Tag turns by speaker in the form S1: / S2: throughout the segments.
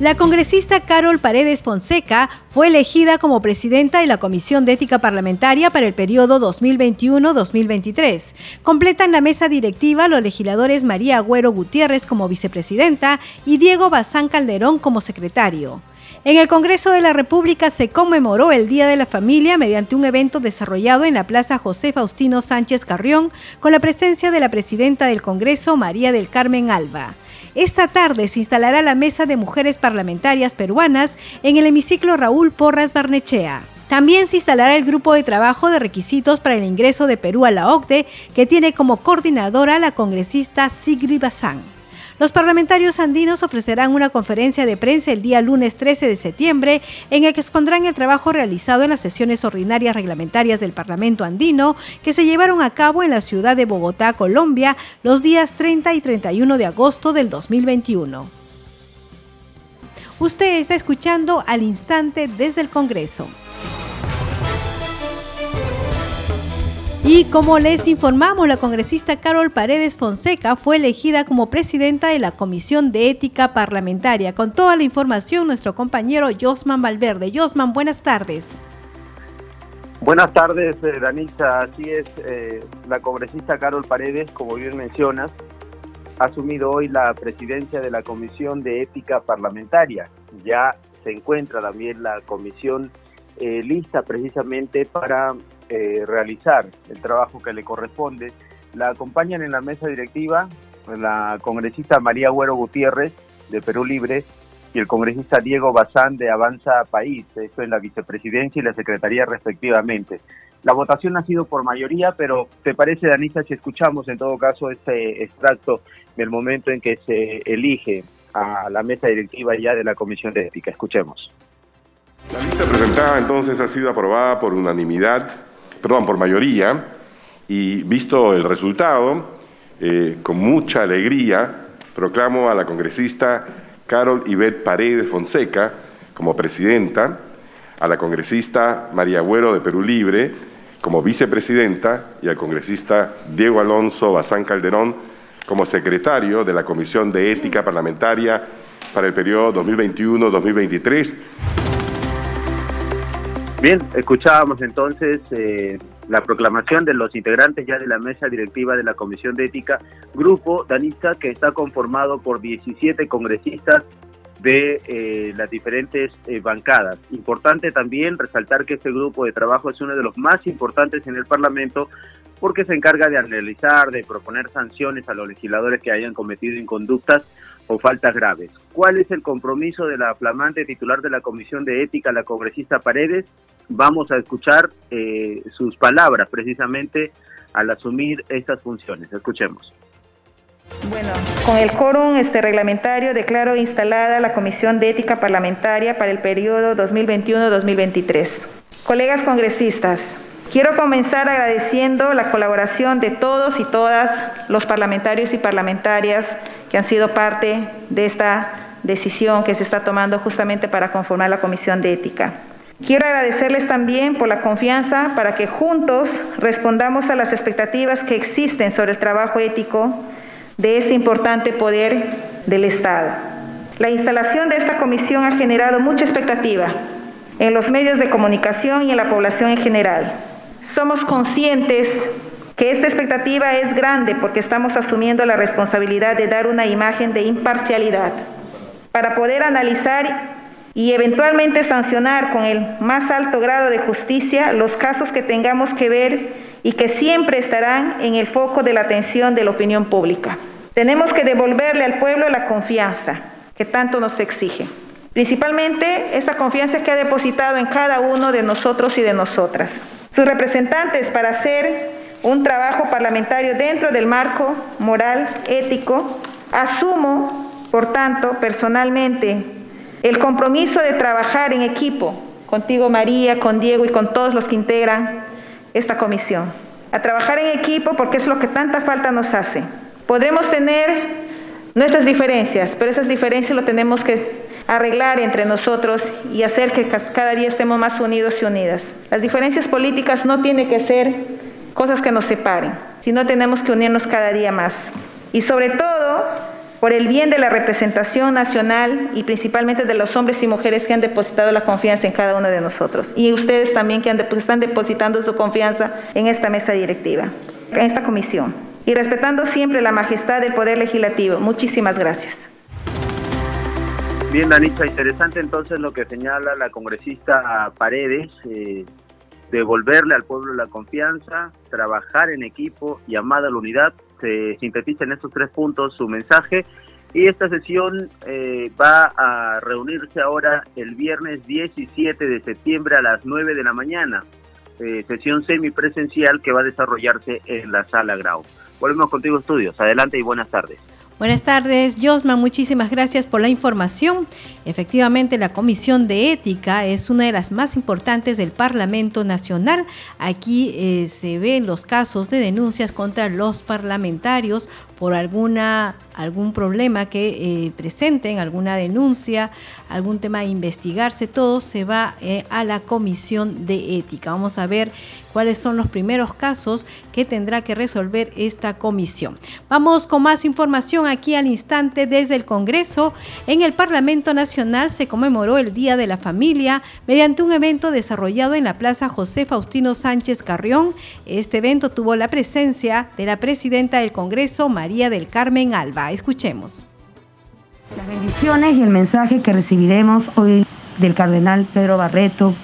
S1: La congresista Carol Paredes Fonseca fue elegida como presidenta de la Comisión de Ética Parlamentaria para el periodo 2021-2023. Completan la mesa directiva los legisladores María Agüero Gutiérrez como vicepresidenta y Diego Bazán Calderón como secretario. En el Congreso de la República se conmemoró el Día de la Familia mediante un evento desarrollado en la Plaza José Faustino Sánchez Carrión con la presencia de la presidenta del Congreso, María del Carmen Alba. Esta tarde se instalará la Mesa de Mujeres Parlamentarias Peruanas en el hemiciclo Raúl Porras Barnechea. También se instalará el grupo de trabajo de requisitos para el ingreso de Perú a la OCDE, que tiene como coordinadora la congresista Sigrid Bazán. Los parlamentarios andinos ofrecerán una conferencia de prensa el día lunes 13 de septiembre en el que expondrán el trabajo realizado en las sesiones ordinarias reglamentarias del Parlamento andino que se llevaron a cabo en la ciudad de Bogotá, Colombia, los días 30 y 31 de agosto del 2021. Usted está escuchando al instante desde el Congreso. Y como les informamos, la congresista Carol Paredes Fonseca fue elegida como presidenta de la Comisión de Ética Parlamentaria. Con toda la información, nuestro compañero Josman Valverde. Josman, buenas tardes.
S2: Buenas tardes, eh, Danita. Así es, eh, la congresista Carol Paredes, como bien mencionas, ha asumido hoy la presidencia de la Comisión de Ética Parlamentaria. Ya se encuentra también la comisión eh, lista precisamente para eh, realizar el trabajo que le corresponde. La acompañan en la mesa directiva la congresista María Güero Gutiérrez de Perú Libre y el congresista Diego Bazán de Avanza País, esto en la vicepresidencia y la secretaría respectivamente. La votación ha sido por mayoría, pero ¿te parece, Danisa, si escuchamos en todo caso este extracto del momento en que se elige a la mesa directiva ya de la Comisión de Ética? Escuchemos.
S3: La lista presentada entonces ha sido aprobada por unanimidad perdón, por mayoría, y visto el resultado, eh, con mucha alegría, proclamo a la congresista Carol Ivette Paredes Fonseca como presidenta, a la congresista María Agüero de Perú Libre como vicepresidenta y al congresista Diego Alonso Bazán Calderón como secretario de la Comisión de Ética Parlamentaria para el periodo 2021-2023.
S2: Bien, escuchábamos entonces eh, la proclamación de los integrantes ya de la mesa directiva de la Comisión de Ética, grupo danista que está conformado por 17 congresistas de eh, las diferentes eh, bancadas. Importante también resaltar que este grupo de trabajo es uno de los más importantes en el Parlamento porque se encarga de analizar, de proponer sanciones a los legisladores que hayan cometido inconductas o faltas graves. ¿Cuál es el compromiso de la flamante titular de la Comisión de Ética, la congresista Paredes? Vamos a escuchar eh, sus palabras precisamente al asumir estas funciones. Escuchemos.
S4: Bueno, con el quórum este reglamentario declaro instalada la Comisión de Ética Parlamentaria para el periodo 2021-2023. Colegas congresistas, quiero comenzar agradeciendo la colaboración de todos y todas los parlamentarios y parlamentarias que han sido parte de esta decisión que se está tomando justamente para conformar la Comisión de Ética. Quiero agradecerles también por la confianza para que juntos respondamos a las expectativas que existen sobre el trabajo ético de este importante poder del Estado. La instalación de esta comisión ha generado mucha expectativa en los medios de comunicación y en la población en general. Somos conscientes que esta expectativa es grande porque estamos asumiendo la responsabilidad de dar una imagen de imparcialidad para poder analizar y eventualmente sancionar con el más alto grado de justicia los casos que tengamos que ver y que siempre estarán en el foco de la atención de la opinión pública. Tenemos que devolverle al pueblo la confianza que tanto nos exige. Principalmente esa confianza que ha depositado en cada uno de nosotros y de nosotras. Sus representantes para hacer un trabajo parlamentario dentro del marco moral, ético. Asumo, por tanto, personalmente, el compromiso de trabajar en equipo, contigo María, con Diego y con todos los que integran esta comisión, a trabajar en equipo porque es lo que tanta falta nos hace. Podremos tener nuestras diferencias, pero esas diferencias lo tenemos que arreglar entre nosotros y hacer que cada día estemos más unidos y unidas. Las diferencias políticas no tienen que ser cosas que nos separen, sino tenemos que unirnos cada día más. Y sobre todo, por el bien de la representación nacional y principalmente de los hombres y mujeres que han depositado la confianza en cada uno de nosotros. Y ustedes también que están depositando su confianza en esta mesa directiva, en esta comisión. Y respetando siempre la majestad del Poder Legislativo. Muchísimas gracias.
S2: Bien, Danita, interesante entonces lo que señala la congresista Paredes, eh, devolverle al pueblo la confianza, trabajar en equipo y amada la unidad se sintetiza en estos tres puntos su mensaje. Y esta sesión eh, va a reunirse ahora el viernes 17 de septiembre a las 9 de la mañana. Eh, sesión semipresencial que va a desarrollarse en la sala Grau. Volvemos contigo, estudios. Adelante y buenas tardes.
S1: Buenas tardes, Josma. Muchísimas gracias por la información. Efectivamente, la Comisión de Ética es una de las más importantes del Parlamento Nacional. Aquí eh, se ven los casos de denuncias contra los parlamentarios por alguna algún problema que eh, presenten, alguna denuncia, algún tema a investigarse, todo se va eh, a la comisión de ética. Vamos a ver cuáles son los primeros casos que tendrá que resolver esta comisión. Vamos con más información aquí al instante desde el Congreso. En el Parlamento Nacional se conmemoró el Día de la Familia mediante un evento desarrollado en la Plaza José Faustino Sánchez Carrión. Este evento tuvo la presencia de la presidenta del Congreso, María del Carmen Alba. Escuchemos.
S5: Las bendiciones y el mensaje que recibiremos hoy del cardenal Pedro Barreto,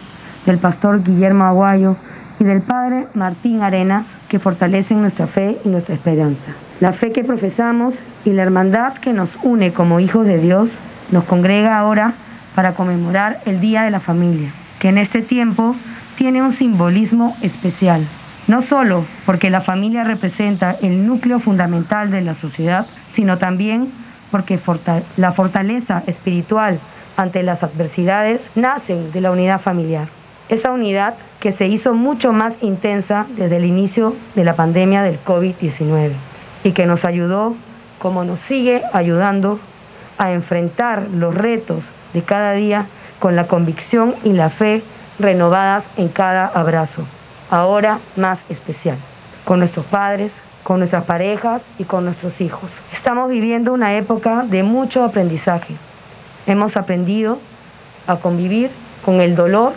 S5: del pastor Guillermo Aguayo y del padre Martín Arenas, que fortalecen nuestra fe y nuestra esperanza. La fe que profesamos y la hermandad que nos une como hijos de Dios nos congrega ahora para conmemorar el Día de la Familia, que en este tiempo tiene un simbolismo especial. No solo porque la familia representa el núcleo fundamental de la sociedad, sino también porque la fortaleza espiritual ante las adversidades nace de la unidad familiar. Esa unidad que se hizo mucho más intensa desde el inicio de la pandemia del COVID-19 y que nos ayudó, como nos sigue ayudando, a enfrentar los retos de cada día con la convicción y la fe renovadas en cada abrazo, ahora más especial, con nuestros padres, con nuestras parejas y con nuestros hijos. Estamos viviendo una época de mucho aprendizaje. Hemos aprendido a convivir con el dolor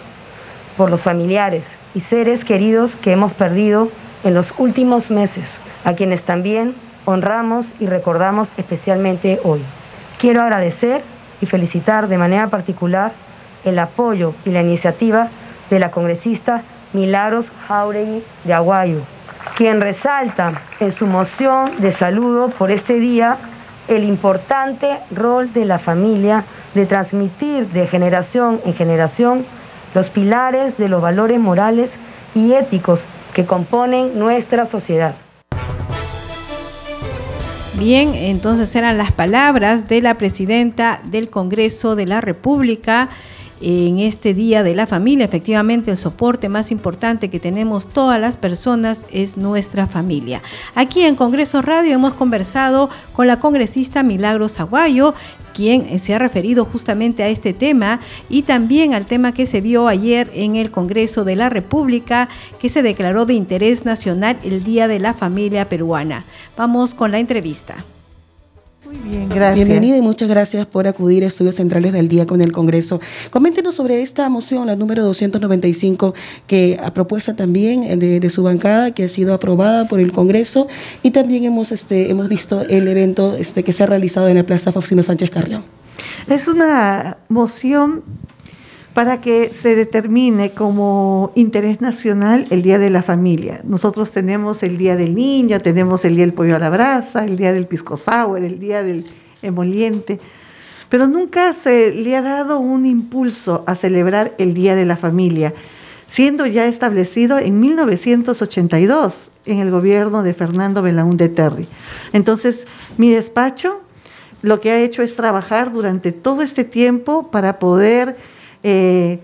S5: por los familiares y seres queridos que hemos perdido en los últimos meses, a quienes también honramos y recordamos especialmente hoy. Quiero agradecer y felicitar de manera particular el apoyo y la iniciativa de la congresista Milagros Jauregui de Aguayo, quien resalta en su moción de saludo por este día el importante rol de la familia de transmitir de generación en generación los pilares de los valores morales y éticos que componen nuestra sociedad.
S1: Bien, entonces eran las palabras de la presidenta del Congreso de la República en este Día de la Familia. Efectivamente, el soporte más importante que tenemos todas las personas es nuestra familia. Aquí en Congreso Radio hemos conversado con la congresista Milagros Aguayo, quien se ha referido justamente a este tema y también al tema que se vio ayer en el Congreso de la República, que se declaró de interés nacional el Día de la Familia Peruana. Vamos con la entrevista.
S6: Muy bien, gracias. Bienvenida y muchas gracias por acudir a Estudios Centrales del Día con el Congreso. Coméntenos sobre esta moción, la número 295, que a propuesta también de, su bancada, que ha sido aprobada por el Congreso, y también hemos, este, hemos visto el evento este, que se ha realizado en la Plaza Faustino Sánchez Carrión.
S7: Es una moción para que se determine como interés nacional el Día de la Familia. Nosotros tenemos el Día del Niño, tenemos el Día del Pollo a la Brasa, el Día del Pisco Sour, el Día del Emoliente, pero nunca se le ha dado un impulso a celebrar el Día de la Familia, siendo ya establecido en 1982 en el gobierno de Fernando Belaúnde Terry. Entonces, mi despacho lo que ha hecho es trabajar durante todo este tiempo para poder eh,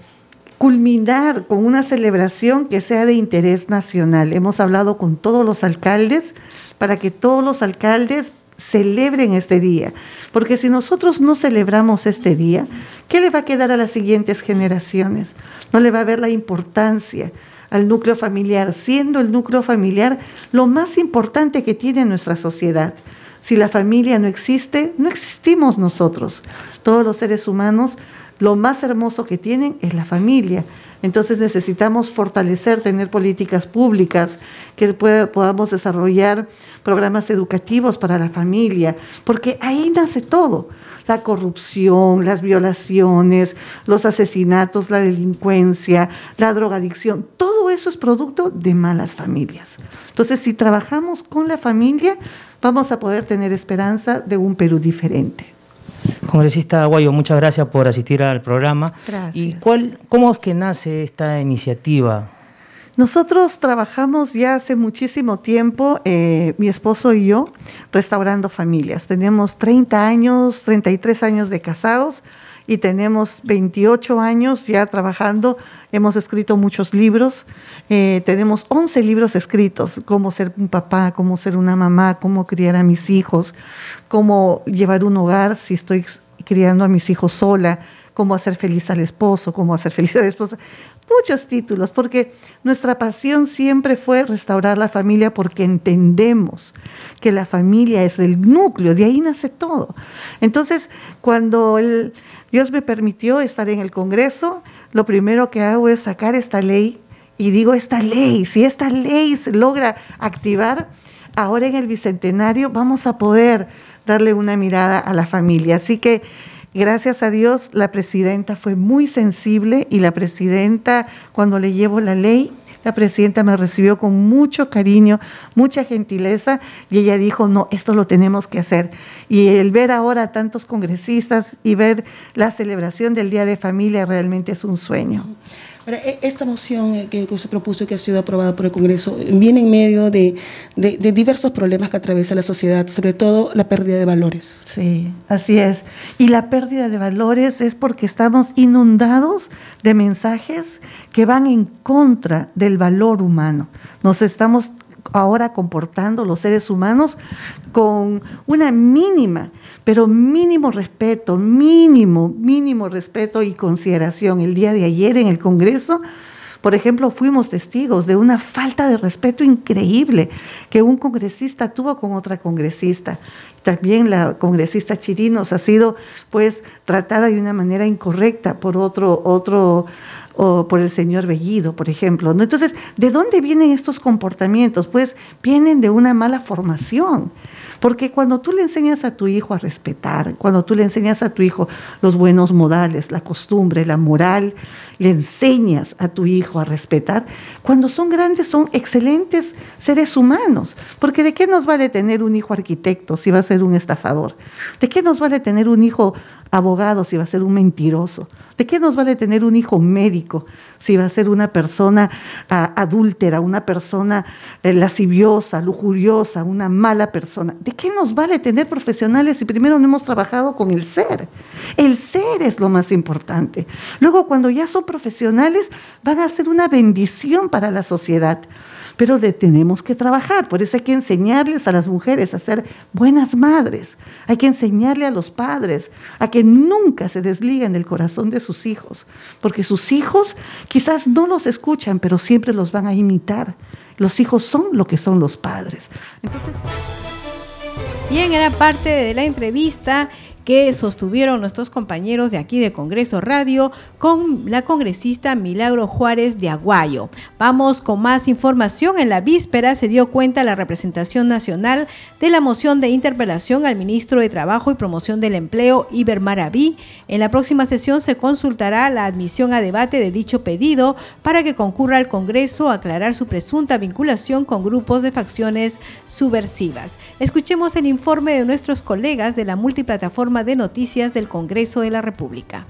S7: culminar con una celebración que sea de interés nacional. Hemos hablado con todos los alcaldes para que todos los alcaldes celebren este día. Porque si nosotros no celebramos este día, ¿qué le va a quedar a las siguientes generaciones? No le va a ver la importancia al núcleo familiar, siendo el núcleo familiar lo más importante que tiene nuestra sociedad. Si la familia no existe, no existimos nosotros. Todos los seres humanos, lo más hermoso que tienen es la familia. Entonces necesitamos fortalecer, tener políticas públicas, que podamos desarrollar programas educativos para la familia, porque ahí nace todo. La corrupción, las violaciones, los asesinatos, la delincuencia, la drogadicción, todo eso es producto de malas familias. Entonces, si trabajamos con la familia, vamos a poder tener esperanza de un Perú diferente.
S8: Congresista Aguayo, muchas gracias por asistir al programa.
S7: Gracias.
S8: ¿Y cuál, cómo es que nace esta iniciativa?
S7: Nosotros trabajamos ya hace muchísimo tiempo, eh, mi esposo y yo, restaurando familias. Tenemos 30 años, 33 años de casados y tenemos 28 años ya trabajando. Hemos escrito muchos libros. Eh, tenemos 11 libros escritos, cómo ser un papá, cómo ser una mamá, cómo criar a mis hijos, cómo llevar un hogar si estoy criando a mis hijos sola, cómo hacer feliz al esposo, cómo hacer feliz a la esposa. Muchos títulos, porque nuestra pasión siempre fue restaurar la familia porque entendemos que la familia es el núcleo, de ahí nace todo. Entonces, cuando Dios me permitió estar en el Congreso, lo primero que hago es sacar esta ley y digo, esta ley, si esta ley se logra activar, ahora en el Bicentenario vamos a poder darle una mirada a la familia. Así que gracias a Dios la presidenta fue muy sensible y la presidenta cuando le llevo la ley, la presidenta me recibió con mucho cariño, mucha gentileza y ella dijo, no, esto lo tenemos que hacer. Y el ver ahora a tantos congresistas y ver la celebración del Día de Familia realmente es un sueño.
S6: E, esta moción eh, que, se propuso y que ha sido aprobada por el Congreso viene en medio de, diversos problemas que atraviesa la sociedad, sobre todo la pérdida de valores.
S7: Sí, así es. Y la pérdida de valores es porque estamos inundados de mensajes que van en contra del valor humano. Nos estamos ahora comportando los seres humanos con una mínima pero mínimo respeto, mínimo, mínimo respeto y consideración. El día de ayer en el Congreso, por ejemplo, fuimos testigos de una falta de respeto increíble que un congresista tuvo con otra congresista. También la congresista Chirinos ha sido pues tratada de una manera incorrecta por otro otro o por el señor Bellido, por ejemplo. ¿no? Entonces, ¿de dónde vienen estos comportamientos? Pues vienen de una mala formación. Porque cuando tú le enseñas a tu hijo a respetar, cuando tú le enseñas a tu hijo los buenos modales, la costumbre, la moral, le enseñas a tu hijo a respetar, cuando son grandes son excelentes seres humanos. Porque ¿de qué nos vale tener un hijo arquitecto si va a ser un estafador? ¿De qué nos vale tener un hijo abogado si va a ser un mentiroso? ¿De qué nos vale tener un hijo médico si va a ser una persona ah, adúltera, una persona eh, lasciviosa, lujuriosa, una mala persona? ¿De qué nos vale tener profesionales si primero no hemos trabajado con el ser? El ser es lo más importante. Luego, cuando ya son profesionales, van a ser una bendición para la sociedad pero tenemos que trabajar. Por eso hay que enseñarles a las mujeres a ser buenas madres. Hay que enseñarle a los padres a que nunca se desliguen del corazón de sus hijos, porque sus hijos quizás no los escuchan, pero siempre los van a imitar. Los hijos son lo que son los padres.
S1: Bien, era parte de la entrevista que sostuvieron nuestros compañeros de aquí de Congreso Radio con la congresista Milagro Juárez de Aguayo. Vamos con más información. En la víspera se dio cuenta la representación nacional de la moción de interpelación al ministro de Trabajo y Promoción del Empleo, Iber Maraví. En la próxima sesión se consultará la admisión a debate de dicho pedido para que concurra al Congreso a aclarar su presunta vinculación con grupos de facciones subversivas. Escuchemos el informe de nuestros colegas de la multiplataforma de Noticias del Congreso de la República.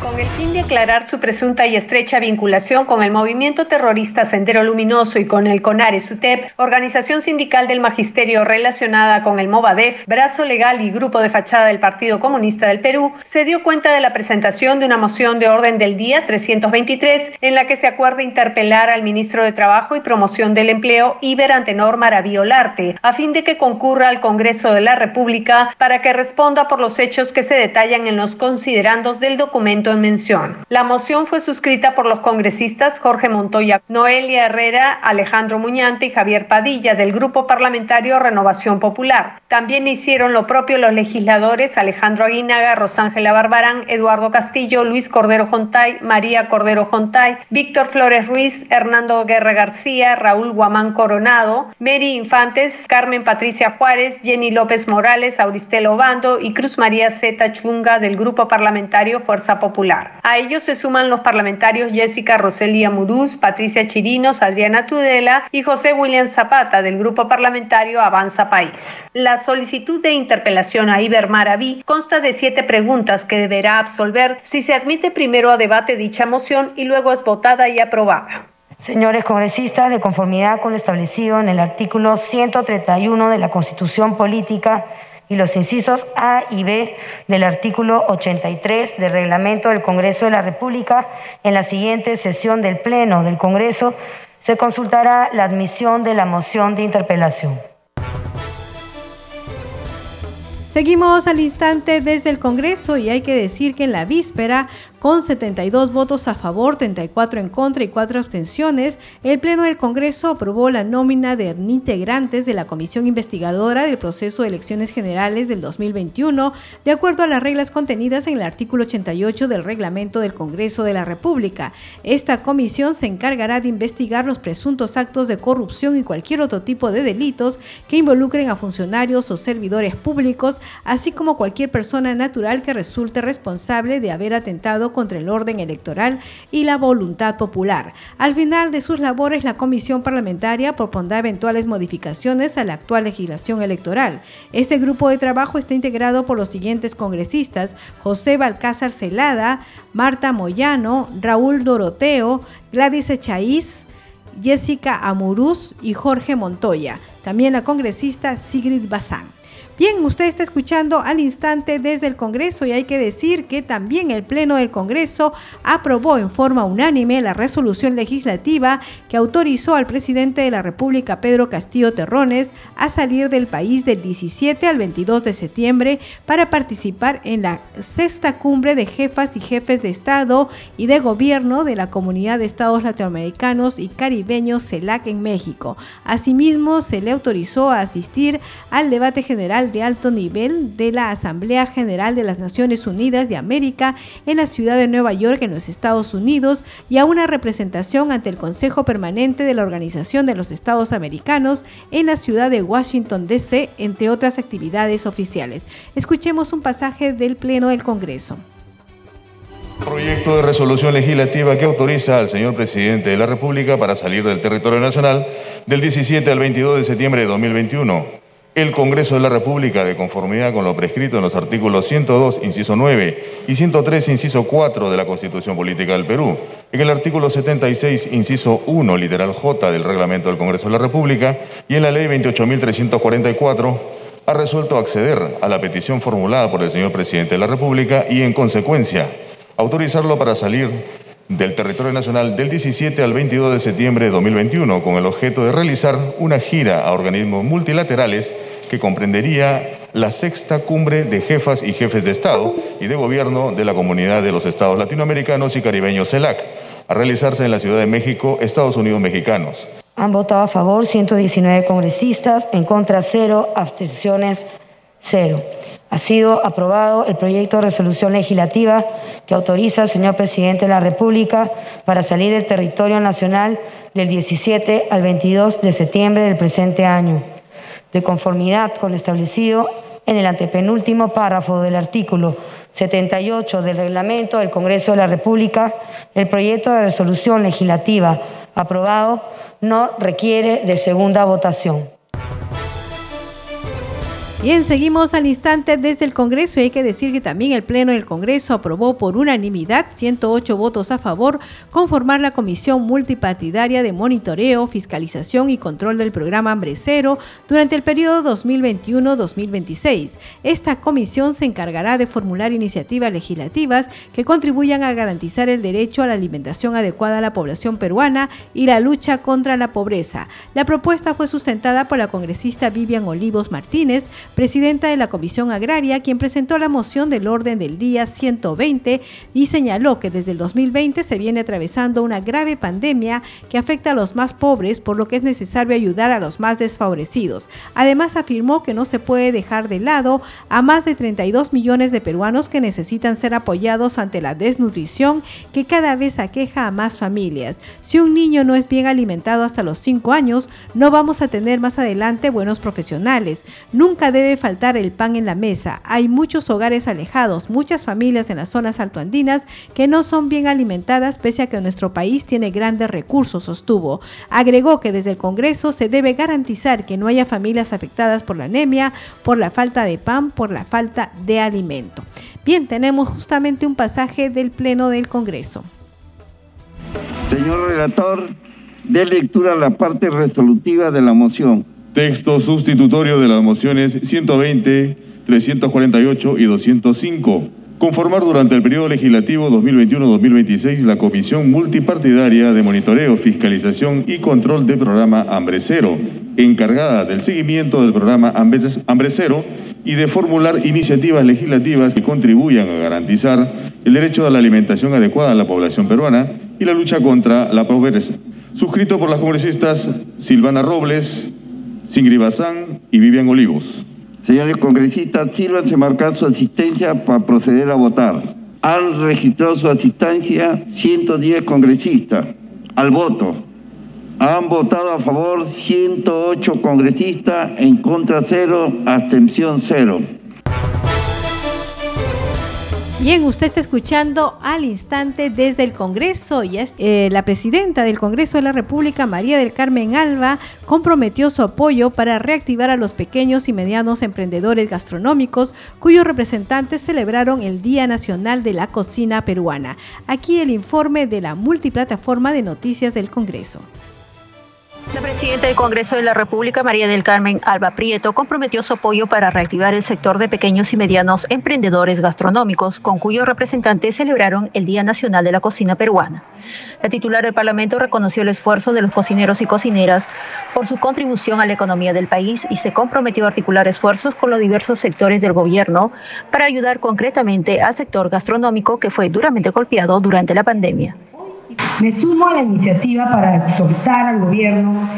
S9: Con el fin de aclarar su presunta y estrecha vinculación con el movimiento terrorista Sendero Luminoso y con el CONARES UTEP, organización sindical del magisterio relacionada con el Movadef, brazo legal y grupo de fachada del Partido Comunista del Perú, se dio cuenta de la presentación de una moción de orden del día 323 en la que se acuerda interpelar al ministro de Trabajo y Promoción del Empleo, Iber Antenor Maraviolarte, a fin de que concurra al Congreso de la República para que responda por los hechos que se detallan en los considerandos del documento en mención. La moción fue suscrita por los congresistas Jorge Montoya, Noelia Herrera, Alejandro Muñante y Javier Padilla del Grupo Parlamentario Renovación Popular. También hicieron lo propio los legisladores Alejandro Aguinaga, Rosángela Barbarán, Eduardo Castillo, Luis Cordero Jontay, María Cordero Jontay, Víctor Flores Ruiz, Hernando Guerra García, Raúl Guamán Coronado, Mary Infantes, Carmen Patricia Juárez, Jenny López Morales, Auristelo Bando y Cruz María Zeta Chunga del Grupo Parlamentario Fuerza Popular. A ellos se suman los parlamentarios Jessica Roselia Muruz, Patricia Chirinos, Adriana Tudela y José William Zapata del grupo parlamentario Avanza País. La solicitud de interpelación a Iber Maraví consta de siete preguntas que deberá absolver si se admite primero a debate dicha moción y luego es votada y aprobada.
S5: Señores congresistas, de conformidad con lo establecido en el artículo 131 de la Constitución Política y los incisos A y B del artículo 83 del reglamento del Congreso de la República, en la siguiente sesión del Pleno del Congreso se consultará la admisión de la moción de interpelación.
S1: Seguimos al instante desde el Congreso y hay que decir que en la víspera con 72 votos a favor, 34 en contra y 4 abstenciones, el Pleno del Congreso aprobó la nómina de integrantes de la Comisión Investigadora del Proceso de Elecciones Generales del 2021, de acuerdo a las reglas contenidas en el artículo 88 del Reglamento del Congreso de la República. Esta comisión se encargará de investigar los presuntos actos de corrupción y cualquier otro tipo de delitos que involucren a funcionarios o servidores públicos, así como cualquier persona natural que resulte responsable de haber atentado contra el orden electoral y la voluntad popular. Al final de sus labores, la Comisión Parlamentaria propondrá eventuales modificaciones a la actual legislación electoral. Este grupo de trabajo está integrado por los siguientes congresistas: José Balcázar Celada, Marta Moyano, Raúl Doroteo, Gladys Echaíz, Jessica Amuruz y Jorge Montoya. También la congresista Sigrid Bazán. Bien, usted está escuchando al instante desde el Congreso y hay que decir que también el Pleno del Congreso aprobó en forma unánime la resolución legislativa que autorizó al presidente de la República, Pedro Castillo Terrones, a salir del país del 17 al 22 de septiembre para participar en la sexta cumbre de jefas y jefes de Estado y de Gobierno de la Comunidad de Estados Latinoamericanos y Caribeños CELAC en México. Asimismo, se le autorizó a asistir al debate general de alto nivel de la Asamblea General de las Naciones Unidas de América en la ciudad de Nueva York, en los Estados Unidos, y a una representación ante el Consejo Permanente de la Organización de los Estados Americanos en la ciudad de Washington, D.C., entre otras actividades oficiales. Escuchemos un pasaje del Pleno del Congreso.
S10: Proyecto de resolución legislativa que autoriza al señor presidente de la República para salir del territorio nacional del 17 al 22 de septiembre de 2021 el Congreso de la República, de conformidad con lo prescrito en los artículos 102, inciso 9 y 103, inciso 4 de la Constitución Política del Perú, en el artículo 76, inciso 1, literal J del Reglamento del Congreso de la República y en la Ley 28.344, ha resuelto acceder a la petición formulada por el señor Presidente de la República y, en consecuencia, autorizarlo para salir del territorio nacional del 17 al 22 de septiembre de 2021 con el objeto de realizar una gira a organismos multilaterales que comprendería la sexta cumbre de jefas y jefes de Estado y de Gobierno de la Comunidad de los Estados Latinoamericanos y Caribeños CELAC, a realizarse en la Ciudad de México, Estados Unidos mexicanos.
S5: Han votado a favor 119 congresistas, en contra cero, abstenciones cero ha sido aprobado el proyecto de resolución legislativa que autoriza al señor presidente de la República para salir del territorio nacional del 17 al 22 de septiembre del presente año, de conformidad con lo establecido en el antepenúltimo párrafo del artículo 78 del reglamento del Congreso de la República, el proyecto de resolución legislativa aprobado no requiere de segunda votación.
S1: Bien, seguimos al instante desde el Congreso y hay que decir que también el Pleno del Congreso aprobó por unanimidad, 108 votos a favor, conformar la Comisión Multipartidaria de Monitoreo, Fiscalización y Control del Programa Hambre Cero durante el periodo 2021-2026. Esta comisión se encargará de formular iniciativas legislativas que contribuyan a garantizar el derecho a la alimentación adecuada a la población peruana y la lucha contra la pobreza. La propuesta fue sustentada por la congresista Vivian Olivos Martínez, presidenta de la Comisión Agraria, quien presentó la moción del orden del día 120 y señaló que desde el 2020 se viene atravesando una grave pandemia que afecta a los más pobres, por lo que es necesario ayudar a los más desfavorecidos. Además, afirmó que no se puede dejar de lado a más de 32 millones de peruanos que necesitan ser apoyados ante la desnutrición que cada vez aqueja a más familias. Si un niño no es bien alimentado hasta los 5 años, no vamos a tener más adelante buenos profesionales. Nunca debe faltar el pan en la mesa. Hay muchos hogares alejados, muchas familias en las zonas altoandinas que no son bien alimentadas pese a que nuestro país tiene grandes recursos, sostuvo. Agregó que desde el Congreso se debe garantizar que no haya familias afectadas por la anemia, por la falta de pan, por la falta de alimento. Bien, tenemos justamente un pasaje del Pleno del Congreso.
S11: Señor relator, dé lectura a la parte resolutiva de la moción.
S10: Texto sustitutorio de las mociones 120, 348 y 205. Conformar durante el periodo legislativo 2021-2026 la Comisión Multipartidaria de Monitoreo, Fiscalización y Control del Programa Hambre Cero, encargada del seguimiento del programa Hambre Cero y de formular iniciativas legislativas que contribuyan a garantizar el derecho a la alimentación adecuada a la población peruana y la lucha contra la pobreza. Suscrito por las congresistas Silvana Robles, Singri Bazán y Vivian Olivos.
S11: Señores congresistas, sírvanse marcar su asistencia para proceder a votar. Han registrado su asistencia 110 congresistas al voto. Han votado a favor 108 congresistas, en contra cero, abstención cero.
S1: Bien, usted está escuchando al instante desde el Congreso y es, eh, la presidenta del Congreso de la República, María del Carmen Alba, comprometió su apoyo para reactivar a los pequeños y medianos emprendedores gastronómicos cuyos representantes celebraron el Día Nacional de la Cocina Peruana. Aquí el informe de la multiplataforma de noticias del Congreso.
S12: La presidenta del Congreso de la República, María del Carmen Alba Prieto, comprometió su apoyo para reactivar el sector de pequeños y medianos emprendedores gastronómicos, con cuyos representantes celebraron el Día Nacional de la Cocina Peruana. La titular del Parlamento reconoció el esfuerzo de los cocineros y cocineras por su contribución a la economía del país y se comprometió a articular esfuerzos con los diversos sectores del gobierno para ayudar concretamente al sector gastronómico que fue duramente golpeado durante la pandemia.
S5: Me sumo a la iniciativa para exhortar al gobierno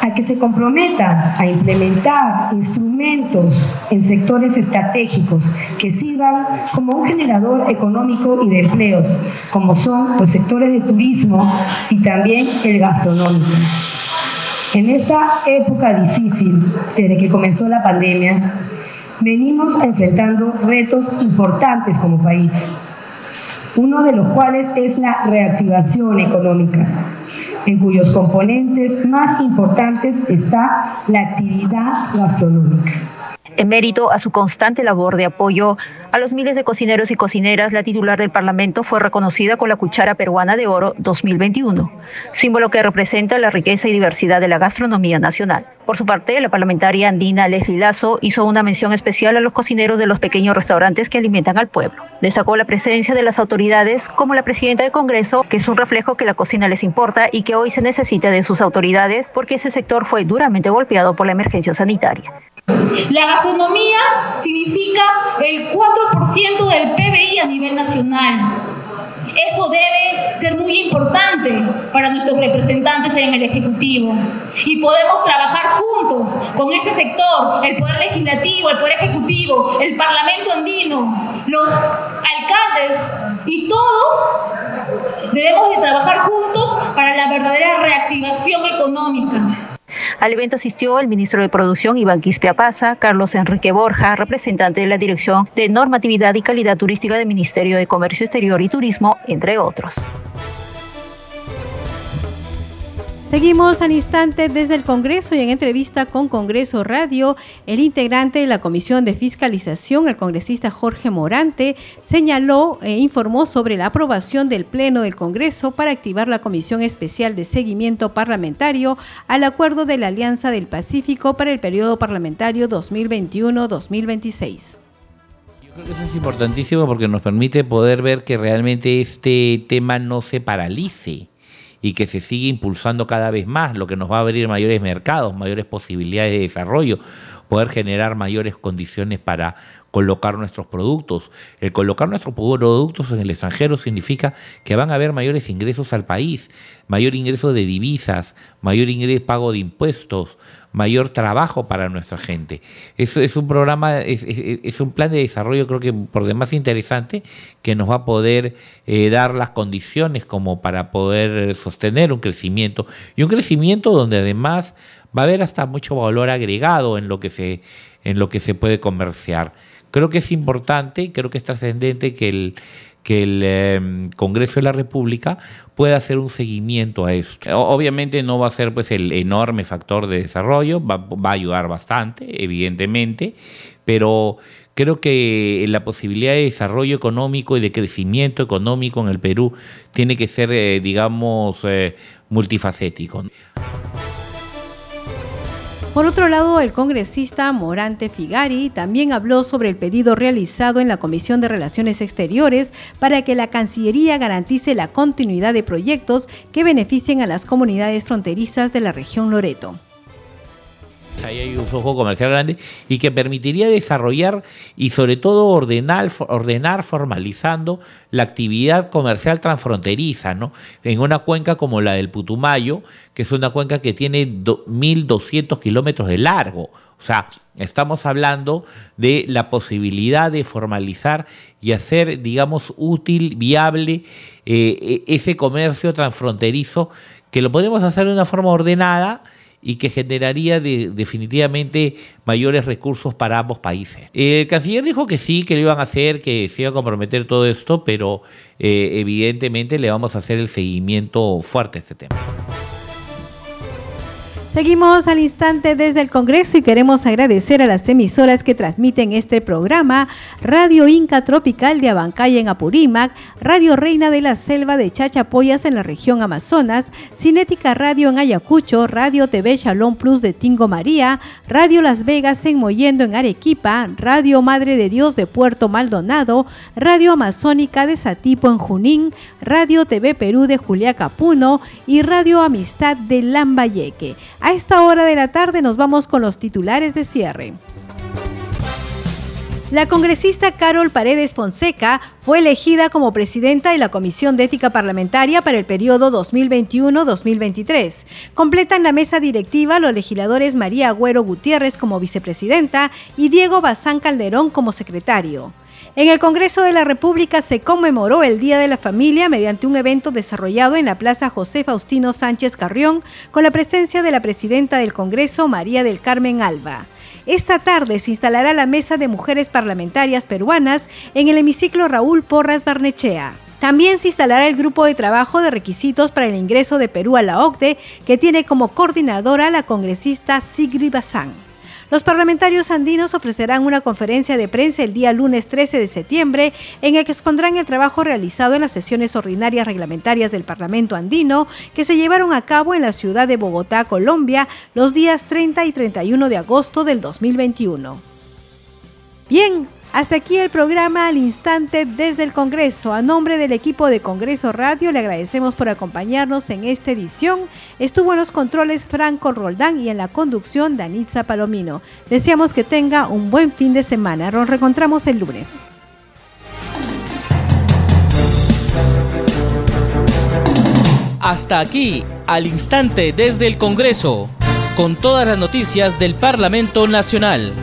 S5: a que se comprometa a implementar instrumentos en sectores estratégicos que sirvan como un generador económico y de empleos, como son los sectores de turismo y también el gastronómico. En esa época difícil, desde que comenzó la pandemia, venimos enfrentando retos importantes como país uno de los cuales es la reactivación económica, en cuyos componentes más importantes está la actividad gastronómica.
S12: En mérito a su constante labor de apoyo a los miles de cocineros y cocineras, la titular del Parlamento fue reconocida con la Cuchara Peruana de Oro 2021, símbolo que representa la riqueza y diversidad de la gastronomía nacional. Por su parte, la parlamentaria andina Leslie Lazo hizo una mención especial a los cocineros de los pequeños restaurantes que alimentan al pueblo. Destacó la presencia de las autoridades como la presidenta del Congreso, que es un reflejo que la cocina les importa y que hoy se necesita de sus autoridades porque ese sector fue duramente golpeado por la emergencia sanitaria.
S13: La gastronomía significa el 4% del PBI a nivel nacional. Eso debe ser muy importante para nuestros representantes en el Ejecutivo. Y podemos trabajar juntos con este sector, el Poder Legislativo, el Poder Ejecutivo, el Parlamento andino, los alcaldes y todos debemos de trabajar juntos para la verdadera reactivación económica.
S12: Al evento asistió el ministro de Producción Iván Quispe Apaza, Carlos Enrique Borja, representante de la Dirección de Normatividad y Calidad Turística del Ministerio de Comercio Exterior y Turismo, entre otros.
S1: Seguimos al instante desde el Congreso y en entrevista con Congreso Radio, el integrante de la Comisión de Fiscalización, el congresista Jorge Morante, señaló e informó sobre la aprobación del Pleno del Congreso para activar la Comisión Especial de Seguimiento Parlamentario al Acuerdo de la Alianza del Pacífico para el periodo parlamentario 2021-2026.
S14: Yo creo que eso es importantísimo porque nos permite poder ver que realmente este tema no se paralice y que se sigue impulsando cada vez más, lo que nos va a abrir mayores mercados, mayores posibilidades de desarrollo, poder generar mayores condiciones para colocar nuestros productos. El colocar nuestros productos en el extranjero significa que van a haber mayores ingresos al país, mayor ingreso de divisas, mayor ingreso pago de impuestos, mayor trabajo para nuestra gente. Eso es un programa, es, un plan de desarrollo creo que por demás interesante que nos va a poder eh, dar las condiciones como para poder sostener un crecimiento y un crecimiento donde además va a haber hasta mucho valor agregado en lo que se, en lo que se puede comerciar. Creo que es importante, creo que es trascendente que el, que el em, Congreso de la República pueda hacer un seguimiento a esto. Obviamente no va a ser pues el enorme factor de desarrollo, va, a ayudar bastante, evidentemente, pero creo que la posibilidad de desarrollo económico y de crecimiento económico en el Perú tiene que ser, eh, digamos, eh, multifacético.
S1: Por otro lado, el congresista Morante Figari también habló sobre el pedido realizado en la Comisión de Relaciones Exteriores para que la Cancillería garantice la continuidad de proyectos que beneficien a las comunidades fronterizas de la región Loreto.
S14: Ahí hay un flujo comercial grande y que permitiría desarrollar y sobre todo ordenar, ordenar formalizando la actividad comercial transfronteriza, ¿no? En una cuenca como la del Putumayo, que es una cuenca que tiene 1.200 kilómetros de largo. O sea, estamos hablando de la posibilidad de formalizar y hacer, digamos, útil, viable eh, e-, ese comercio transfronterizo, que lo podemos hacer de una forma ordenada, y que generaría definitivamente mayores recursos para ambos países. El canciller dijo que sí, que lo iban a hacer, que se iba a comprometer todo esto, pero eh, evidentemente le vamos a hacer el seguimiento fuerte a este tema.
S1: Seguimos al instante desde el Congreso y queremos agradecer a las emisoras que transmiten este programa, Radio Inca Tropical de Abancay en Apurímac, Radio Reina de la Selva de Chachapoyas en la región Amazonas, Cinética Radio en Ayacucho, Radio TV Shalom Plus de Tingo María, Radio Las Vegas en Moyendo en Arequipa, Radio Madre de Dios de Puerto Maldonado, Radio Amazónica de Satipo en Junín, Radio TV Perú de Juliaca Puno y Radio Amistad de Lambayeque. A esta hora de la tarde nos vamos con los titulares de cierre. La congresista Carol Paredes Fonseca fue elegida como presidenta de la Comisión de Ética Parlamentaria para el periodo 2021-2023. Completan la mesa directiva los legisladores María Agüero Gutiérrez como vicepresidenta y Diego Bazán Calderón como secretario. En el Congreso de la República se conmemoró el Día de la Familia mediante un evento desarrollado en la Plaza José Faustino Sánchez Carrión con la presencia de la presidenta del Congreso, María del Carmen Alba. Esta tarde se instalará la Mesa de Mujeres Parlamentarias Peruanas en el hemiciclo Raúl Porras Barnechea. También se instalará el grupo de trabajo de requisitos para el ingreso de Perú a la OCDE, que tiene como coordinadora la congresista Sigrid Bazán. Los parlamentarios andinos ofrecerán una conferencia de prensa el día lunes 13 de septiembre en el que expondrán el trabajo realizado en las sesiones ordinarias reglamentarias del Parlamento andino que se llevaron a cabo en la ciudad de Bogotá, Colombia, los días 30 y 31 de agosto del 2021. Bien, hasta aquí el programa al instante desde el Congreso. A nombre del equipo de Congreso Radio le agradecemos por acompañarnos en esta edición. Estuvo en los controles Franco Roldán y en la conducción Danitza Palomino. Deseamos que tenga un buen fin de semana. Nos reencontramos el lunes.
S15: Hasta aquí, al instante desde el Congreso, con todas las noticias del Parlamento Nacional.